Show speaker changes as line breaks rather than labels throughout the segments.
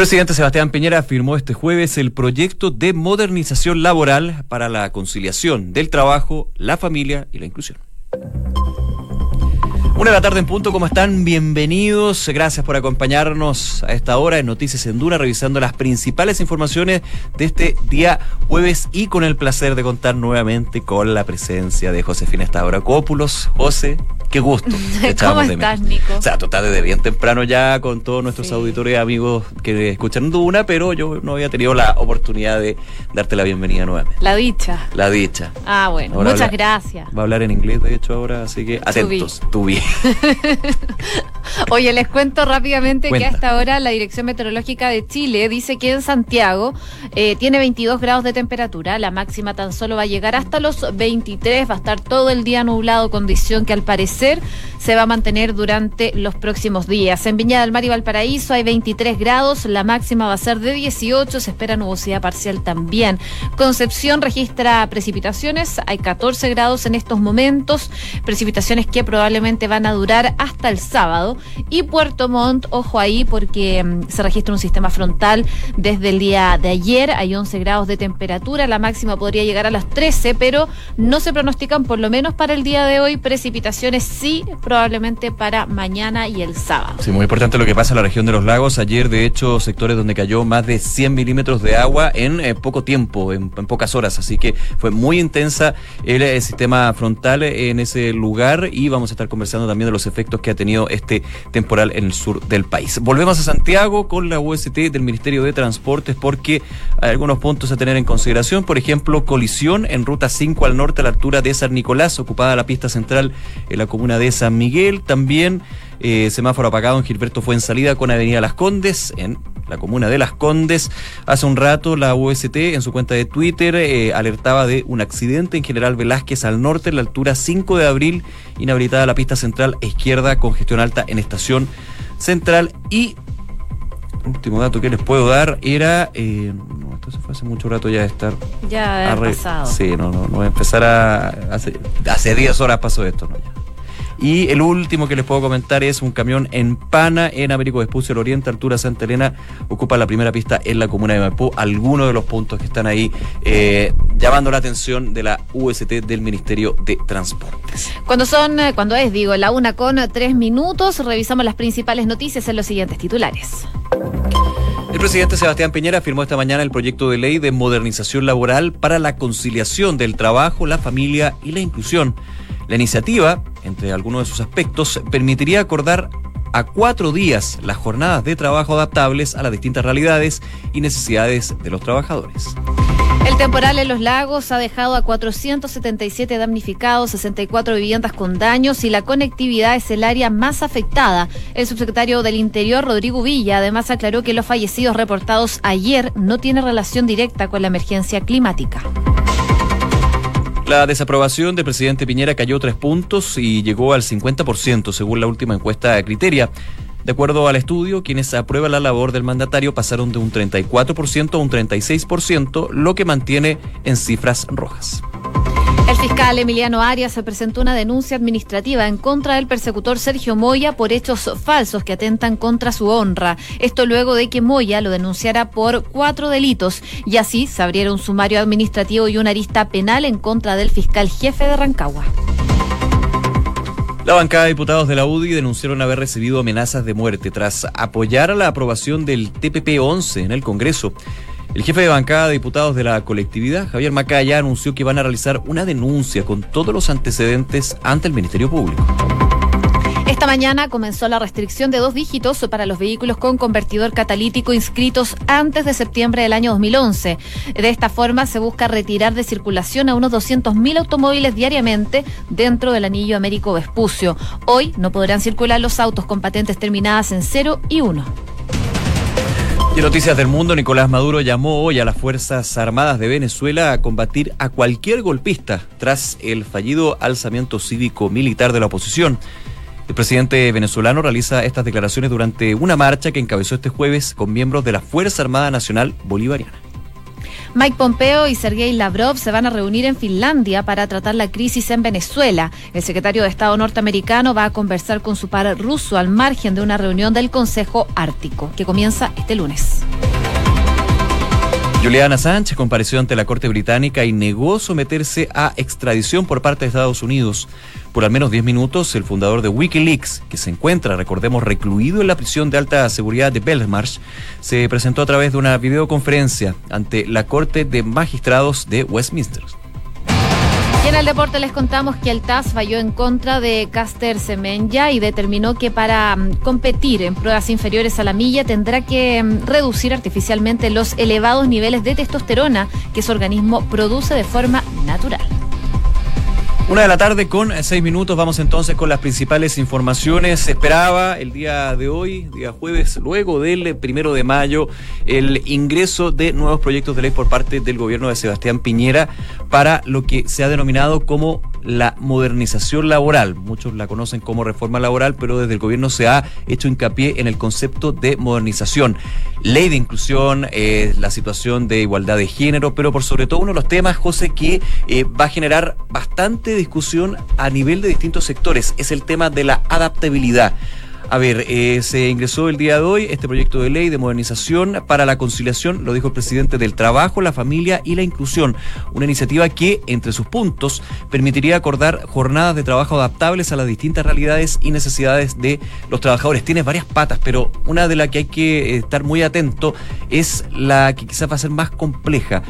presidente Sebastián Piñera firmó este jueves el proyecto de modernización laboral para la conciliación del trabajo, la familia y la inclusión. Una de la tarde en punto, ¿cómo están? Bienvenidos. Gracias por acompañarnos a esta hora en Noticias en Dura, revisando las principales informaciones de este día jueves y con el placer de contar nuevamente con la presencia de Josefina Estauracópulos. José, Qué gusto.
¿Cómo estás, Nico?
O sea, tú estás desde bien temprano ya con todos nuestros auditores y amigos que escuchan Duna, pero yo no había tenido la oportunidad de darte la bienvenida nuevamente.
La dicha.
La dicha.
Ah, bueno. muchas gracias.
Va a hablar en inglés, de hecho, ahora, así que atentos. Tu bien.
Oye, les cuento rápidamente que hasta ahora la Dirección Meteorológica de Chile dice que en Santiago eh, tiene 22 grados de temperatura. La máxima tan solo va a llegar hasta los 23. Va a estar todo el día nublado, condición que al parecer se va a mantener durante los próximos días. En Viña del Mar y Valparaíso hay 23 grados, la máxima va a ser de 18, se espera nubosidad parcial también. Concepción registra precipitaciones, hay 14 grados en estos momentos, precipitaciones que probablemente van a durar hasta el sábado. Y Puerto Montt, ojo ahí porque mm, se registra un sistema frontal desde el día de ayer, hay 11 grados de temperatura, la máxima podría llegar a las 13, pero no se pronostican por lo menos para el día de hoy precipitaciones sí, probablemente para mañana y el sábado.
Sí, muy importante lo que pasa en la región de los lagos. Ayer, de hecho, sectores donde cayó más de 100 milímetros de agua en eh, poco tiempo, en, pocas horas. Así que fue muy intensa el, el, sistema frontal en ese lugar y vamos a estar conversando también de los efectos que ha tenido este temporal en el sur del país. Volvemos a Santiago con la UST del Ministerio de Transportes porque hay algunos puntos a tener en consideración. Por ejemplo, colisión en ruta 5 al norte a la altura de San Nicolás, ocupada la pista central en la comuna de San Miguel. También eh, semáforo apagado en Gilberto fue en salida con Avenida Las Condes, en la comuna de Las Condes. Hace un rato la UST en su cuenta de Twitter eh, alertaba de un accidente en General Velázquez al norte, en la altura 5 de abril, inhabilitada la pista central izquierda, congestión alta en estación central y último dato que les puedo dar era. Eh, se fue hace mucho rato ya de estar.
Ya pasado.
Sí, no, no, no voy a empezar a. Hace, hace 10 horas pasó esto, ¿no? Ya. Y el último que les puedo comentar es un camión en Pana, en Américo Vespucio, el Oriente, altura Santa Elena, ocupa la primera pista en la comuna de Maipú. Algunos de los puntos que están ahí eh, llamando la atención de la UST del Ministerio de Transportes.
Cuando son, eh, cuando es, digo, la una con tres minutos, revisamos las principales noticias en los siguientes titulares.
El presidente Sebastián Piñera firmó esta mañana el proyecto de ley de modernización laboral para la conciliación del trabajo, la familia y la inclusión. La iniciativa, entre algunos de sus aspectos, permitiría acordar a cuatro días las jornadas de trabajo adaptables a las distintas realidades y necesidades de los trabajadores.
El temporal en los lagos ha dejado a 477 damnificados, 64 viviendas con daños y la conectividad es el área más afectada. El subsecretario del Interior, Rodrigo Villa, además aclaró que los fallecidos reportados ayer no tienen relación directa con la emergencia climática.
La desaprobación del presidente Piñera cayó tres puntos y llegó al 50% según la última encuesta de Criteria. De acuerdo al estudio, quienes aprueban la labor del mandatario pasaron de un 34% a un 36%, lo que mantiene en cifras rojas.
Fiscal Emiliano Arias presentó una denuncia administrativa en contra del persecutor Sergio Moya por hechos falsos que atentan contra su honra. Esto luego de que Moya lo denunciara por cuatro delitos y así se abriera un sumario administrativo y una arista penal en contra del fiscal jefe de Rancagua.
La bancada de diputados de la UDI denunciaron haber recibido amenazas de muerte tras apoyar la aprobación del TPP-11 en el Congreso. El jefe de bancada de diputados de la colectividad, Javier Macaya, anunció que van a realizar una denuncia con todos los antecedentes ante el Ministerio Público.
Esta mañana comenzó la restricción de dos dígitos para los vehículos con convertidor catalítico inscritos antes de septiembre del año 2011. De esta forma se busca retirar de circulación a unos 200.000 automóviles diariamente dentro del anillo Américo Vespucio. Hoy no podrán circular los autos con patentes terminadas en 0 y 1.
Noticias del Mundo, Nicolás Maduro llamó hoy a las Fuerzas Armadas de Venezuela a combatir a cualquier golpista tras el fallido alzamiento cívico-militar de la oposición. El presidente venezolano realiza estas declaraciones durante una marcha que encabezó este jueves con miembros de la Fuerza Armada Nacional Bolivariana.
Mike Pompeo y Sergei Lavrov se van a reunir en Finlandia para tratar la crisis en Venezuela. El secretario de Estado norteamericano va a conversar con su par ruso al margen de una reunión del Consejo Ártico, que comienza este lunes.
Juliana Sánchez compareció ante la Corte Británica y negó someterse a extradición por parte de Estados Unidos. Por al menos 10 minutos, el fundador de Wikileaks, que se encuentra, recordemos, recluido en la prisión de alta seguridad de Belmarsh, se presentó a través de una videoconferencia ante la Corte de Magistrados de Westminster.
Y en el deporte les contamos que el TAS falló en contra de Caster Semenya y determinó que para mm, competir en pruebas inferiores a la milla tendrá que mm, reducir artificialmente los elevados niveles de testosterona que su organismo produce de forma natural.
Una de la tarde con seis minutos. Vamos entonces con las principales informaciones. Se esperaba el día de hoy, día jueves, luego del primero de mayo, el ingreso de nuevos proyectos de ley por parte del gobierno de Sebastián Piñera para lo que se ha denominado como la modernización laboral. Muchos la conocen como reforma laboral, pero desde el gobierno se ha hecho hincapié en el concepto de modernización. Ley de inclusión, eh, la situación de igualdad de género, pero por sobre todo uno de los temas, José, que eh, va a generar bastante discusión a nivel de distintos sectores, es el tema de la adaptabilidad. A ver, eh, se ingresó el día de hoy este proyecto de ley de modernización para la conciliación, lo dijo el presidente del Trabajo, la Familia y la Inclusión, una iniciativa que, entre sus puntos, permitiría acordar jornadas de trabajo adaptables a las distintas realidades y necesidades de los trabajadores. Tiene varias patas, pero una de las que hay que estar muy atento es la que quizás va a ser más compleja.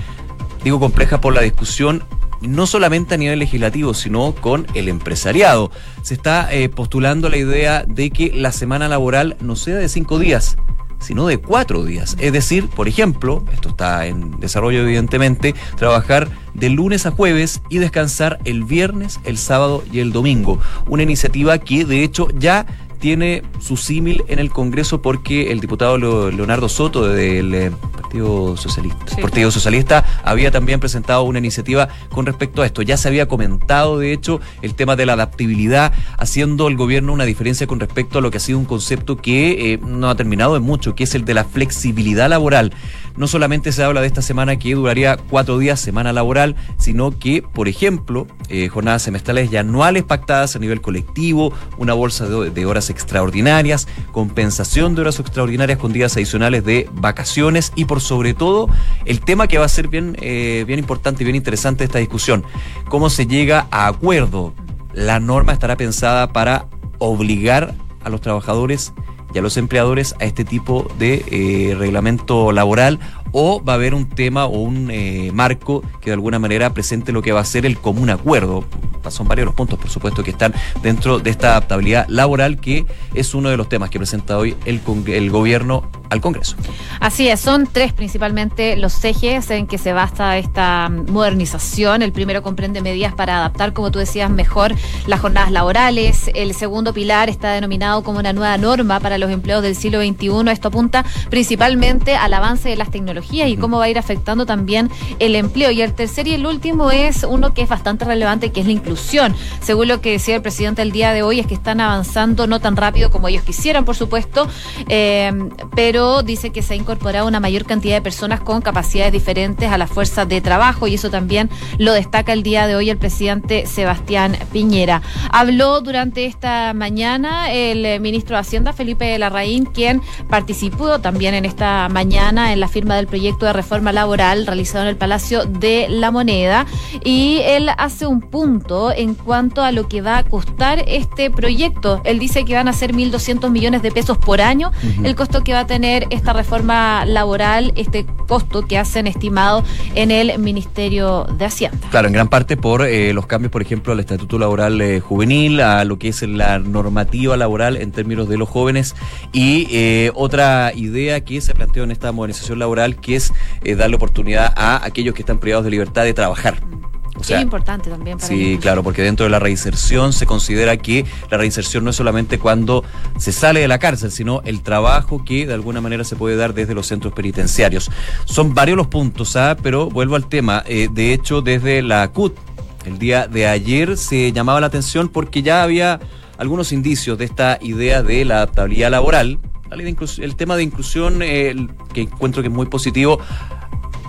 Digo compleja por la discusión no solamente a nivel legislativo, sino con el empresariado. Se está eh, postulando la idea de que la semana laboral no sea de cinco días, sino de cuatro días. Es decir, por ejemplo, esto está en desarrollo evidentemente, trabajar de lunes a jueves y descansar el viernes, el sábado y el domingo. Una iniciativa que de hecho ya tiene su símil en el Congreso porque el diputado Leonardo Soto del eh, Partido Socialista, Partido Socialista había también presentado una iniciativa con respecto a esto. Ya se había comentado, de hecho, el tema de la adaptabilidad, haciendo el gobierno una diferencia con respecto a lo que ha sido un concepto que eh, no ha terminado en mucho, que es el de la flexibilidad laboral. No solamente se habla de esta semana que duraría cuatro días, semana laboral, sino que, por ejemplo, eh, jornadas semestrales y anuales pactadas a nivel colectivo, una bolsa de horas extraordinarias, compensación de horas extraordinarias con días adicionales de vacaciones y por sobre todo el tema que va a ser bien, eh, bien importante y bien interesante esta discusión, cómo se llega a acuerdo. La norma estará pensada para obligar a los trabajadores y a los empleadores a este tipo de eh, reglamento laboral o va a haber un tema o un eh, marco que de alguna manera presente lo que va a ser el común acuerdo. Son varios los puntos, por supuesto, que están dentro de esta adaptabilidad laboral, que es uno de los temas que presenta hoy el, el gobierno al Congreso.
Así es, son tres principalmente los ejes en que se basa esta modernización. El primero comprende medidas para adaptar, como tú decías, mejor las jornadas laborales. El segundo pilar está denominado como una nueva norma para los empleos del siglo XXI. Esto apunta principalmente al avance de las tecnologías y cómo va a ir afectando también el empleo. Y el tercer y el último es uno que es bastante relevante, que es la inclusión. Según lo que decía el presidente el día de hoy, es que están avanzando no tan rápido como ellos quisieran, por supuesto, eh, pero dice que se ha incorporado una mayor cantidad de personas con capacidades diferentes a la fuerza de trabajo y eso también lo destaca el día de hoy el presidente Sebastián Piñera. Habló durante esta mañana el eh, ministro de Hacienda, Felipe Larraín, quien participó también en esta mañana en la firma del proyecto de reforma laboral realizado en el Palacio de la Moneda y él hace un punto en cuanto a lo que va a costar este proyecto. Él dice que van a ser 1.200 millones de pesos por año el costo que va a tener esta reforma laboral, este costo que hacen estimado en el Ministerio de Hacienda.
Claro, en gran parte por eh, los cambios, por ejemplo, al Estatuto Laboral eh, Juvenil, a lo que es la normativa laboral en términos de los jóvenes y eh, otra idea que se planteó en esta modernización laboral que es darle oportunidad a aquellos que están privados de libertad de trabajar.
O sea, es importante también
para Sí, claro, porque dentro de la reinserción se considera que la reinserción no es solamente cuando se sale de la cárcel, sino el trabajo que de alguna manera se puede dar desde los centros penitenciarios. Son varios los puntos, ¿ah? pero vuelvo al tema. Eh, de hecho, desde la CUT, el día de ayer se llamaba la atención porque ya había algunos indicios de esta idea de la adaptabilidad laboral el tema de inclusión, que encuentro que es muy positivo,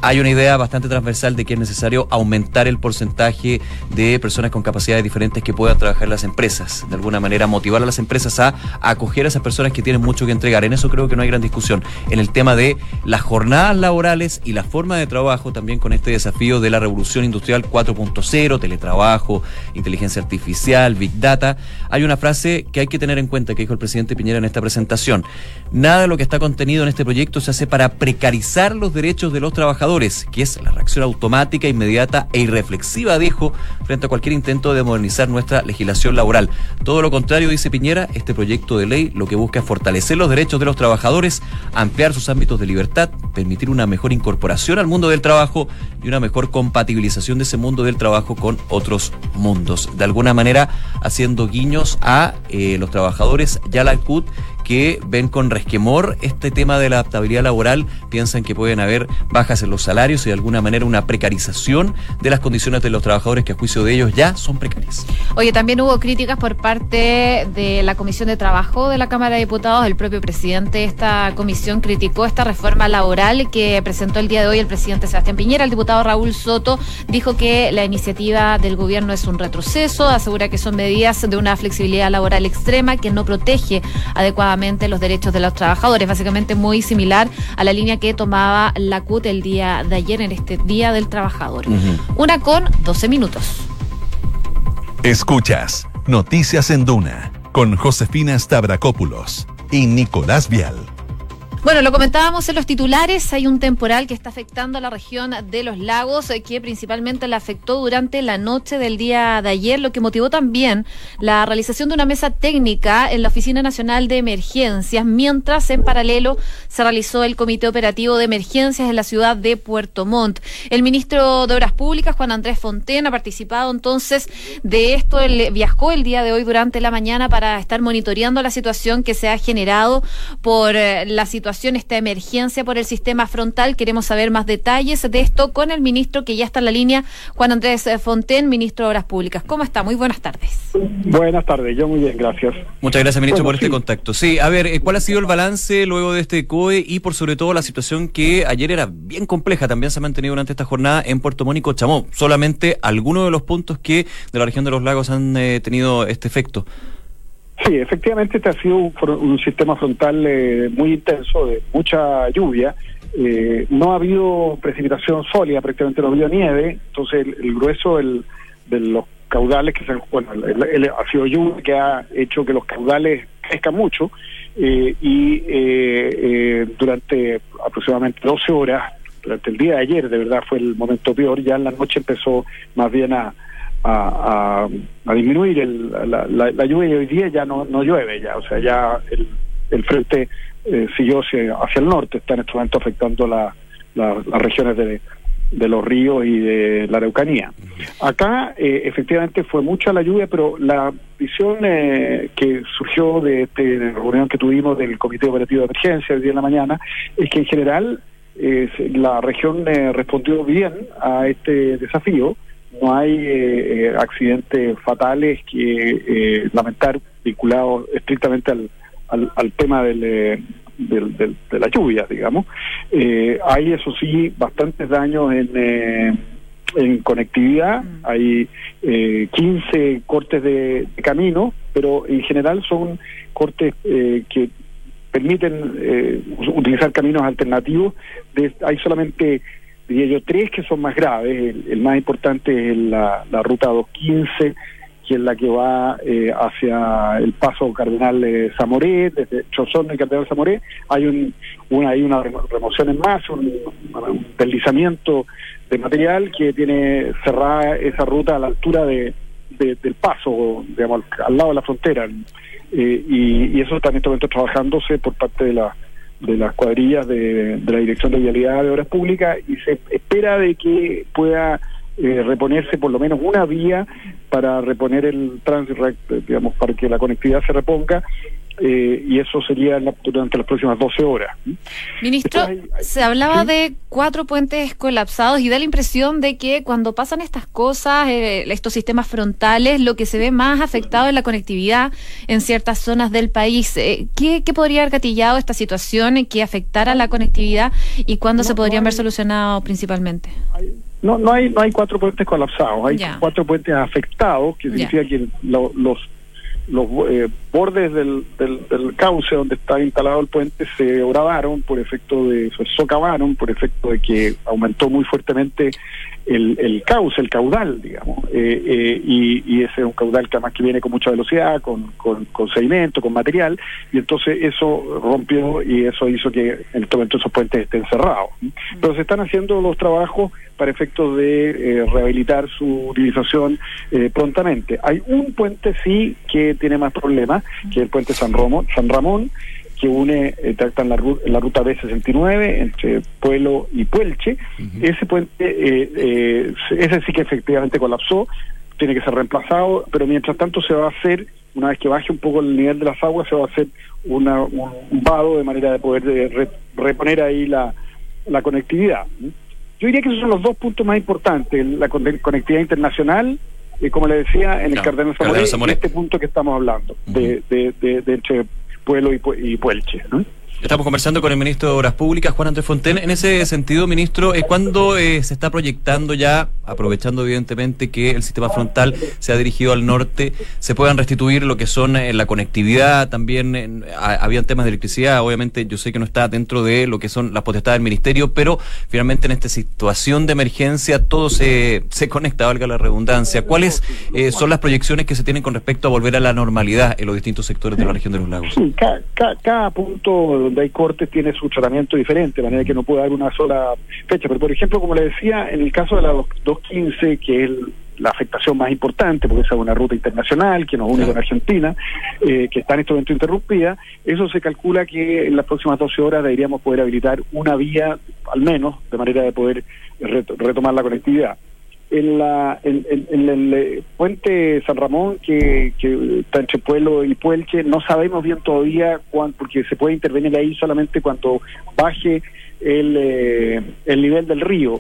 hay una idea bastante transversal de que es necesario aumentar el porcentaje de personas con capacidades diferentes que puedan trabajar las empresas. De alguna manera, motivar a las empresas a, acoger a esas personas que tienen mucho que entregar. En eso creo que no hay gran discusión. En el tema de las jornadas laborales y la forma de trabajo, también con este desafío de la revolución industrial 4.0, teletrabajo, inteligencia artificial, big data, hay una frase que hay que tener en cuenta que dijo el presidente Piñera en esta presentación. Nada de lo que está contenido en este proyecto se hace para precarizar los derechos de los trabajadores, que es la reacción automática, inmediata e irreflexiva, dijo, frente a cualquier intento de modernizar nuestra legislación laboral. Todo lo contrario, dice Piñera, este proyecto de ley lo que busca es fortalecer los derechos de los trabajadores, ampliar sus ámbitos de libertad, permitir una mejor incorporación al mundo del trabajo y una mejor compatibilización de ese mundo del trabajo con otros mundos. De alguna manera, haciendo guiños a eh, los trabajadores ya la CUT que ven con resquemor este tema de la adaptabilidad laboral, piensan que pueden haber bajas en los salarios y de alguna manera una precarización de las condiciones de los trabajadores que a juicio de ellos ya son precarias.
Oye, también hubo críticas por parte de la Comisión de Trabajo de la Cámara de Diputados. El propio presidente de esta comisión criticó esta reforma laboral que presentó el día de hoy el presidente Sebastián Piñera. El diputado Raúl Soto dijo que la iniciativa del gobierno es un retroceso, asegura que son medidas de una flexibilidad laboral extrema que no protege adecuadamente los derechos de los trabajadores, básicamente muy similar a la línea que tomaba la CUT el día de ayer en este Día del Trabajador. Una con 12 minutos.
Escuchas Noticias en Duna con Josefina Stavrakopoulos y Nicolás Vial.
Bueno, lo comentábamos en los titulares, hay un temporal que está afectando a la región de los lagos, eh, que principalmente la afectó durante la noche del día de ayer, lo que motivó también la realización de una mesa técnica en la Oficina Nacional de Emergencias, mientras en paralelo se realizó el Comité Operativo de Emergencias en la ciudad de Puerto Montt. El ministro de Obras Públicas, Juan Andrés Fonten, ha participado entonces de esto, él viajó el día de hoy durante la mañana para estar monitoreando la situación que se ha generado por eh, la situación esta emergencia por el sistema frontal. Queremos saber más detalles de esto con el ministro que ya está en la línea, Juan Andrés Fonten, ministro de Obras Públicas. ¿Cómo está? Muy buenas tardes.
Buenas tardes, yo muy bien, gracias.
Muchas gracias, ministro, por este contacto. Sí, a ver, eh, ¿cuál ha sido el balance luego de este COE y por sobre todo la situación que ayer era bien compleja, también se ha mantenido durante esta jornada en Puerto Mónico, Chamó? Solamente algunos de los puntos que de la región de los lagos han eh, tenido este efecto.
Sí, efectivamente este ha sido un, sistema frontal eh, muy intenso, de mucha lluvia. Eh, no ha habido precipitación sólida, prácticamente no ha habido nieve, entonces el, grueso de los caudales, que se, bueno, el, ha sido lluvia que ha hecho que los caudales crezcan mucho. Eh, y durante aproximadamente 12 horas, durante el día de ayer, de verdad fue el momento peor, ya en la noche empezó más bien a a, a, disminuir el, la, la, lluvia y hoy día ya no, no llueve ya, o sea, ya el, el frente eh, siguió hacia, hacia, el norte, está en este momento afectando la, las regiones de, de los ríos y de la Araucanía. Acá eh, efectivamente fue mucha la lluvia, pero la visión eh, que surgió de, la reunión que tuvimos del Comité Operativo de Emergencia el día de la mañana es que en general eh, la región respondió bien a este desafío no hay eh, eh, accidentes fatales que eh, lamentar vinculados estrictamente al, al, tema del, del, de la lluvia, digamos. hay, eso sí, bastantes daños en, en conectividad, mm. hay 15 cortes de, camino, pero en general son cortes que permiten utilizar caminos alternativos. hay solamente diría yo, tres que son más graves. El, más importante es la, la, ruta 215, que es la que va eh, hacia el paso Cardenal eh, Zamoré, desde Chozón y Cardenal Zamoré. Hay, un, una, hay una remoción en más, un, deslizamiento de material que tiene cerrada esa ruta a la altura de, del paso, digamos, al, lado de la frontera. Eh, y, y, eso está en este momento trabajándose por parte de la de las cuadrillas de, la Dirección de Vialidad de Obras Públicas y se espera de que pueda eh, reponerse por lo menos una vía para reponer el tránsito, digamos, para que la conectividad se reponga eh, y eso sería durante las próximas 12 horas.
Ministro, se hablaba de cuatro puentes colapsados y da la impresión de que cuando pasan estas cosas, eh, estos sistemas frontales, lo que se ve más afectado es la conectividad en ciertas zonas del país. Eh, ¿qué, podría haber gatillado esta situación que afectara la conectividad y cuándo se podrían ver solucionados principalmente?
no, no hay, no hay cuatro puentes colapsados, hay cuatro puentes afectados, que significa que los los eh, bordes del, del, cauce donde está instalado el puente se gravaron por efecto de, se socavaron por efecto de que aumentó muy fuertemente el, el cauce, el caudal, digamos, eh, eh, y, y, ese es un caudal que además que viene con mucha velocidad, con, con, con, sedimento, con material, y entonces eso rompió y eso hizo que en este momento esos puentes estén cerrados. Pero se están haciendo los trabajos para efectos de eh, rehabilitar su utilización prontamente. Hay un puente sí que tiene más problemas, que es el puente San, Romo, San Ramón, que une, eh, la, la ruta B69 entre Pueblo y Puelche. Ese puente, eh, eh, ese sí que efectivamente colapsó, tiene que ser reemplazado, pero mientras tanto se va a hacer, una vez que baje un poco el nivel de las aguas, se va a hacer una, un, vado de manera de poder de reponer ahí la, la conectividad. Yo diría que esos son los dos puntos más importantes, la conectividad internacional y como le decía, en el Cardenal Zamoré, este punto que estamos hablando, de, de, de, de entre Pueblo y, y Puelche. ¿no?
Estamos conversando con el ministro de Obras Públicas, Juan Andrés Fonten. En ese sentido, ministro, eh, ¿cuándo eh, se está proyectando ya, aprovechando evidentemente que el sistema frontal se ha dirigido al norte, se puedan restituir lo que son eh, la conectividad? También habían temas de electricidad, obviamente yo sé que no está dentro de lo que son las potestades del ministerio, pero finalmente en esta situación de emergencia todo se, se conecta, valga la redundancia. ¿Cuáles son las proyecciones que se tienen con respecto a volver a la normalidad en los distintos sectores de la región de los lagos?
Sí, cada punto donde hay cortes tiene su tratamiento diferente, de manera que no puede dar una sola fecha. Pero, por ejemplo, como le decía, en el caso de la 215, que es la afectación más importante, porque esa es una ruta internacional que nos une con Argentina, eh, que está en este momento interrumpida, eso se calcula que en las próximas 12 horas deberíamos poder habilitar una vía, al menos, de manera de poder retomar la conectividad en, la, en, el eh, puente San Ramón, que, que, está entre Pueblo y Puelche, no sabemos bien todavía cuándo, porque se puede intervenir ahí solamente cuando baje el, eh, el nivel del río.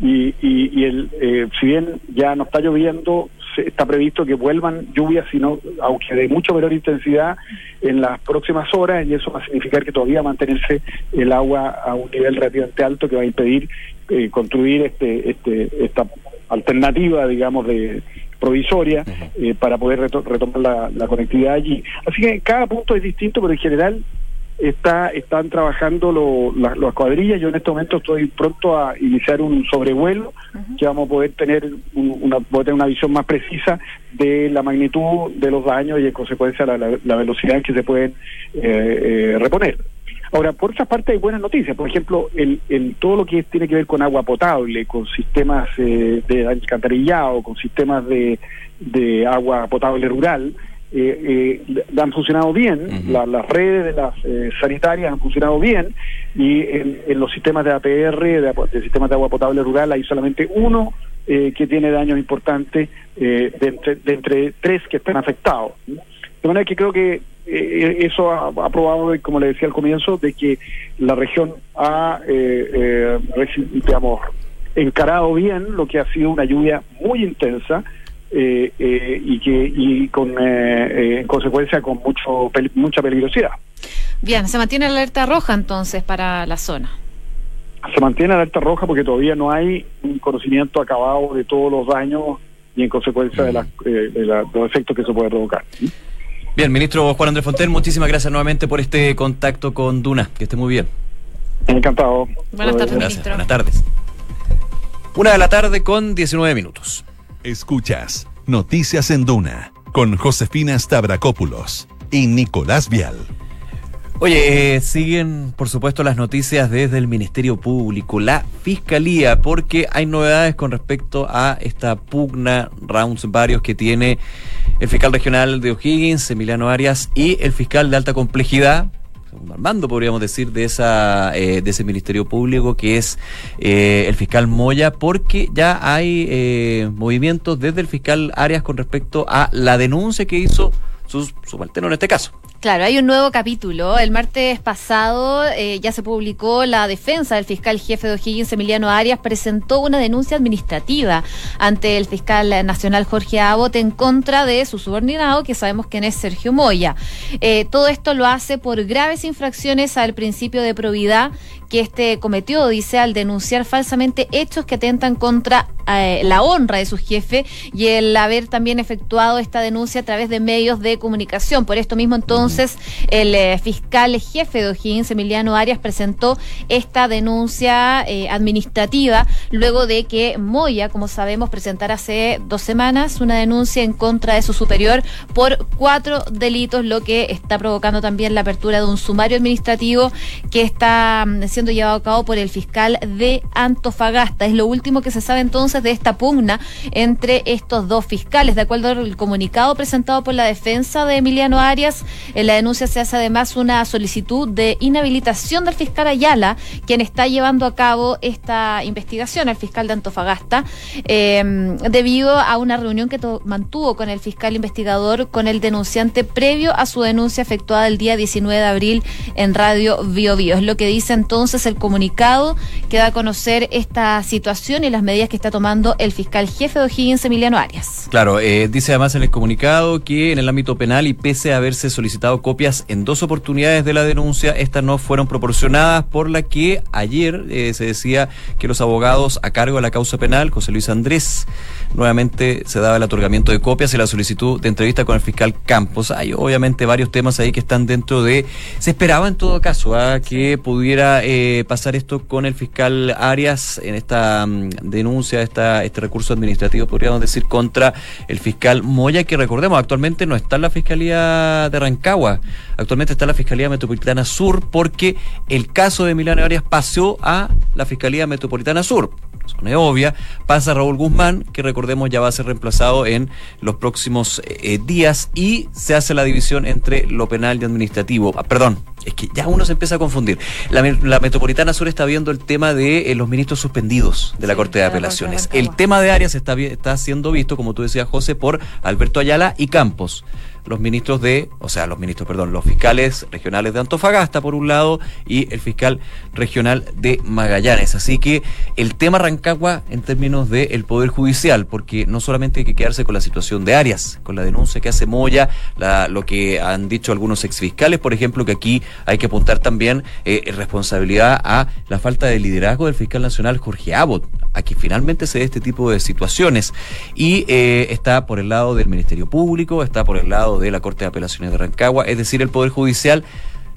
Y, y, el, eh, si bien ya no está lloviendo, está previsto que vuelvan lluvias, sino, aunque de mucho menor intensidad, en las próximas horas, y eso va a significar que todavía mantenerse el agua a un nivel relativamente alto que va a impedir construir este, este, esta alternativa, digamos, de provisoria eh, para poder retomar la, conectividad allí. Así que cada punto es distinto, pero en general está están trabajando lo, las cuadrillas. Yo en este momento estoy pronto a iniciar un sobrevuelo que vamos a poder tener una, poder tener una visión más precisa de la magnitud de los daños y en consecuencia la, la, velocidad en que se pueden eh, eh, reponer. Ahora, por otra parte hay buenas noticias. Por ejemplo, el, el, todo lo que tiene que ver con agua potable, con sistemas eh, de alcantarillado, con sistemas de, de agua potable rural, eh, eh, han funcionado bien, las redes de las eh, sanitarias han funcionado bien y en, los sistemas de APR, de, sistemas de agua potable rural, hay solamente uno eh, que tiene daños importantes de entre, de, entre, tres que están afectados. De manera que creo que eh, eso ha, probado, como le decía al comienzo, de que la región ha, eh, eh, digamos, encarado bien lo que ha sido una lluvia muy intensa eh, y que y con en consecuencia con mucho mucha peligrosidad.
Bien, se mantiene la alerta roja entonces para la zona.
Se mantiene la alerta roja porque todavía no hay un conocimiento acabado de todos los daños y en consecuencia de, de los efectos que se puede provocar.
Bien, ministro Juan Andrés Fontel, muchísimas gracias nuevamente por este contacto con Duna. Que esté muy bien.
Encantado.
Buenas tardes, ministro.
Buenas tardes. Una de la tarde con 19 minutos.
Escuchas Noticias en Duna con Josefina Stavrakopoulos y Nicolás Vial.
Oye, eh, siguen por supuesto las noticias desde el Ministerio Público, la Fiscalía, porque hay novedades con respecto a esta pugna, rounds varios que tiene el fiscal regional de O'Higgins, Emiliano Arias, y el fiscal de alta complejidad, segundo Armando, podríamos decir, de esa eh, de ese Ministerio Público, que es eh, el fiscal Moya, porque ya hay movimientos desde el fiscal Arias con respecto a la denuncia que hizo su subalterno en este caso.
Claro, hay un nuevo capítulo. El martes pasado eh, ya se publicó la defensa del fiscal jefe de O'Higgins, Emiliano Arias, presentó una denuncia administrativa ante el fiscal nacional Jorge Abot en contra de su subordinado, que sabemos quién es Sergio Moya. Eh, todo esto lo hace por graves infracciones al principio de probidad que este cometió, dice, al denunciar falsamente hechos que atentan contra eh, la honra de su jefe y el haber también efectuado esta denuncia a través de medios de comunicación. Por esto mismo, entonces, el eh, fiscal jefe de O'Higgins, Emiliano Arias, presentó esta denuncia eh, administrativa luego de que Moya, como sabemos, presentara hace dos semanas una denuncia en contra de su superior por cuatro delitos, lo que está provocando también la apertura de un sumario administrativo que está siendo mm, llevado a cabo por el fiscal de Antofagasta. Es lo último que se sabe entonces de esta pugna entre estos dos fiscales. De acuerdo al comunicado presentado por la defensa de Emiliano Arias, en la denuncia se hace además una solicitud de inhabilitación del fiscal Ayala, quien está llevando a cabo esta investigación, el fiscal de Antofagasta, em, debido a una reunión que mantuvo con el fiscal investigador, con el denunciante previo a su denuncia efectuada el día 19 de abril en Radio Bio Bio. Es lo que dice entonces el comunicado que da a conocer esta situación y las medidas que está tomando el fiscal jefe de O'Higgins, Emiliano Arias.
Claro, eh, dice además en el comunicado que en el ámbito penal y pese a haberse solicitado copias en dos oportunidades de la denuncia, estas no fueron proporcionadas, por la que ayer eh, se decía que los abogados a cargo de la causa penal, José Luis Andrés, nuevamente se daba el otorgamiento de copias y la solicitud de entrevista con el fiscal Campos. Hay obviamente varios temas ahí que están dentro de... Se esperaba en todo caso ¿ah? que pudiera eh, pasar esto con el fiscal Arias en esta mm, denuncia, este recurso administrativo, podríamos decir, contra el fiscal Moya, que recordemos, actualmente no está en la Fiscalía de Rancagua, actualmente está en la Fiscalía Metropolitana Sur, porque el caso de Milano Arias pasó a la Fiscalía Metropolitana Sur es obvia, pasa Raúl Guzmán, que recordemos ya va a ser reemplazado en los próximos eh, días, y se hace la división entre lo penal y administrativo. Ah, perdón, es que ya uno se empieza a confundir. La, Metropolitana Sur está viendo el tema de eh, los ministros suspendidos de la Corte de Apelaciones. el tema de Arias está, está siendo visto, como tú decías, José, por Alberto Ayala y Campos los ministros de, o sea, los ministros, perdón, los fiscales regionales de Antofagasta por un lado y el fiscal regional de Magallanes. Así que el tema Rancagua en términos del Poder Judicial, porque no solamente hay que quedarse con la situación de Arias, con la denuncia que hace Moya, lo que han dicho algunos exfiscales, por ejemplo, que aquí hay que apuntar también eh, responsabilidad a la falta de liderazgo del fiscal nacional Jorge Abbott, a que finalmente se dé este tipo de situaciones. Y eh, está por el lado del Ministerio Público, está por el lado de la Corte de Apelaciones de Rancagua, es decir, el Poder Judicial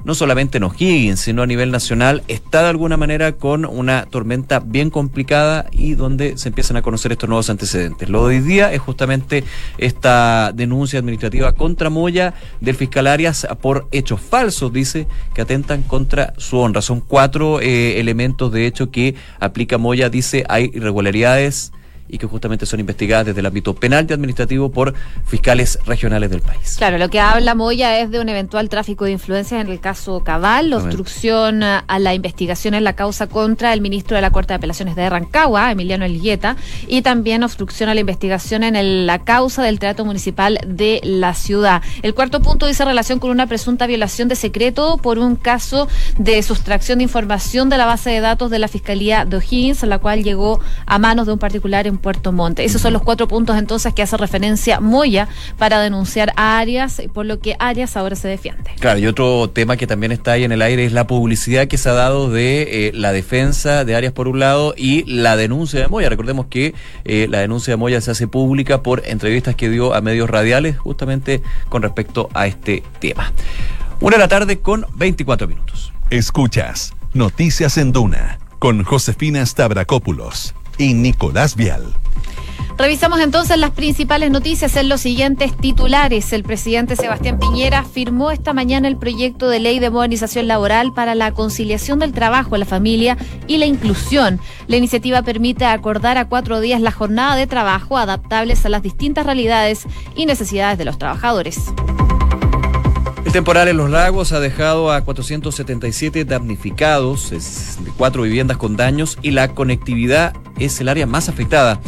no solamente en O'Higgins, sino a nivel nacional, está de alguna manera con una tormenta bien complicada y donde se empiezan a conocer estos nuevos antecedentes. Lo de hoy día es justamente esta denuncia administrativa contra Moya del fiscal Arias por hechos falsos, dice, que atentan contra su honra. Son cuatro eh, elementos de hecho que aplica Moya, dice, hay irregularidades y que justamente son investigadas desde el ámbito penal y administrativo por fiscales regionales del país.
Claro, lo que habla Moya es de un eventual tráfico de influencias en el caso Cabal, obstrucción a la investigación en la causa contra el ministro de la Corte de Apelaciones de Rancagua, Emiliano Elgueta, y también obstrucción a la investigación en la causa del Teatro Municipal de la ciudad. El cuarto punto dice relación con una presunta violación de secreto por un caso de sustracción de información de la base de datos de la Fiscalía de O'Higgins, la cual llegó a manos de un particular en Puerto Montt. Esos son los cuatro puntos entonces que hace referencia Moya para denunciar a Arias, por lo que Arias ahora se defiende.
Claro, y otro tema que también está ahí en el aire es la publicidad que se ha dado de eh, la defensa de Arias por un lado y la denuncia de Moya. Recordemos que eh, la denuncia de Moya se hace pública por entrevistas que dio a medios radiales justamente con respecto a este tema. Una de la tarde con 24 minutos.
Escuchas Noticias en Duna con Josefina Stavrakopoulos y Nicolás Vial.
Revisamos entonces las principales noticias en los siguientes titulares. El presidente Sebastián Piñera firmó esta mañana el proyecto de ley de modernización laboral para la conciliación del trabajo, la familia y la inclusión. La iniciativa permite acordar a cuatro días la jornada de trabajo adaptables a las distintas realidades y necesidades de los trabajadores.
El temporal en los lagos ha dejado a 477 damnificados, es de cuatro viviendas con daños y la conectividad es el área más afectada.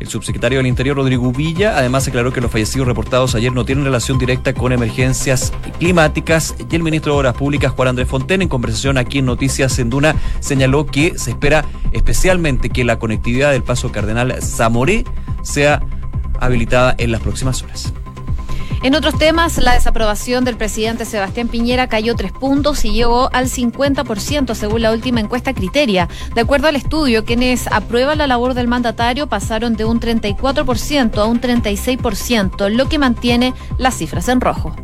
El subsecretario del Interior, Rodrigo Villa, además aclaró que los fallecidos reportados ayer no tienen relación directa con emergencias climáticas y el ministro de Obras Públicas, Juan Andrés Fonten, en conversación aquí en Noticias en Duna, señaló que se espera especialmente que la conectividad del paso Cardenal Zamoré sea habilitada en las próximas horas.
En otros temas, la desaprobación del presidente Sebastián Piñera cayó tres puntos y llegó al 50% según la última encuesta Criteria. De acuerdo al estudio, quienes aprueban la labor del mandatario pasaron de un 34% a un 36%, lo que mantiene las cifras en rojo.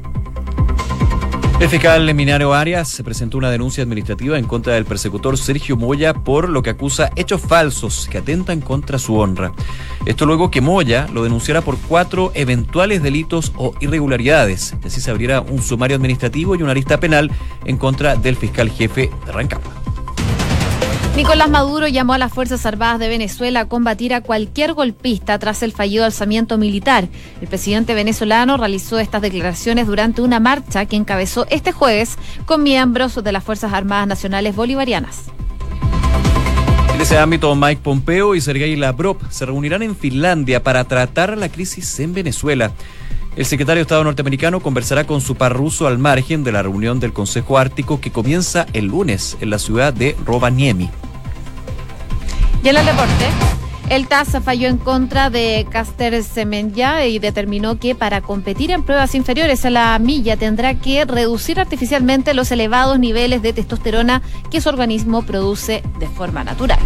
El fiscal Minario Arias se presentó una denuncia administrativa en contra del persecutor Sergio Moya por lo que acusa hechos falsos que atentan contra su honra. Esto luego que Moya lo denunciara por cuatro eventuales delitos o irregularidades. Así se abriera un sumario administrativo y una lista penal en contra del fiscal jefe de Rancagua.
Nicolás Maduro llamó a las Fuerzas Armadas de Venezuela a combatir a cualquier golpista tras el fallido alzamiento militar. El presidente venezolano realizó estas declaraciones durante una marcha que encabezó este jueves con miembros de las Fuerzas Armadas Nacionales Bolivarianas.
En ese ámbito, Mike Pompeo y Sergei Lavrov se reunirán en Finlandia para tratar la crisis en Venezuela. El secretario de Estado norteamericano conversará con su par ruso al margen de la reunión del Consejo Ártico que comienza el lunes en la ciudad de Rovaniemi.
Y en el deporte, el TAS falló en contra de Caster Semenya y determinó que para competir en pruebas inferiores a la milla tendrá que reducir artificialmente los elevados niveles de testosterona que su organismo produce de forma natural.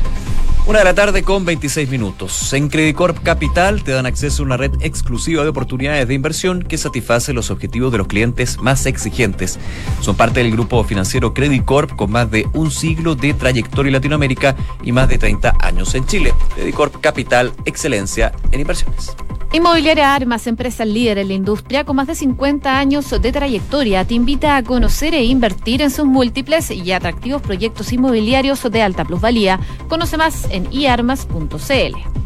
Una de la tarde con 26 minutos. En Credicorp Capital te dan acceso a una red exclusiva de oportunidades de inversión que satisface los objetivos de los clientes más exigentes. Son parte del grupo financiero Credicorp con más de un siglo de trayectoria en Latinoamérica y más de 30 años en Chile. Credicorp Capital, excelencia en inversiones.
Inmobiliaria Armas, empresa líder en la industria con más de 50 años de trayectoria, te invita a conocer e invertir en sus múltiples y atractivos proyectos inmobiliarios de alta plusvalía. Conoce más en iarmas.cl.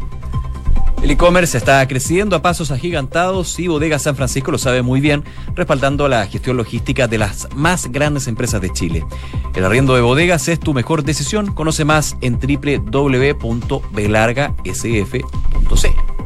El e-commerce está creciendo a pasos agigantados y Bodega San Francisco lo sabe muy bien, respaldando la gestión logística de las más grandes empresas de Chile. El arriendo de bodegas es tu mejor decisión. Conoce más en www.belargasf.cl.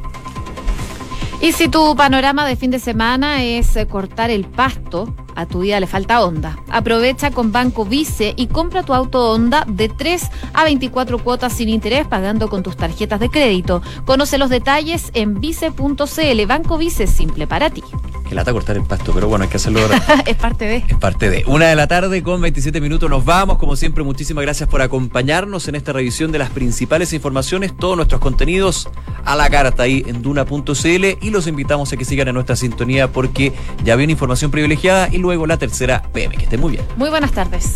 Y si tu panorama de fin de semana es eh, cortar el pasto, a tu vida le falta onda. Aprovecha con Banco Vice y compra tu auto Honda de 3 a 24 cuotas sin interés pagando con tus tarjetas de crédito. Conoce los detalles en vice.cl. Banco Vice simple para ti.
Que lata cortar el pasto, pero bueno, hay que hacerlo ahora.
es parte de.
Es parte de. Una de la tarde con 27 minutos nos vamos. Como siempre, muchísimas gracias por acompañarnos en esta revisión de las principales informaciones, todos nuestros contenidos a la carta ahí en duna.cl y los invitamos a que sigan en nuestra sintonía porque ya viene información privilegiada y luego la tercera PM. Que estén muy bien.
Muy buenas tardes.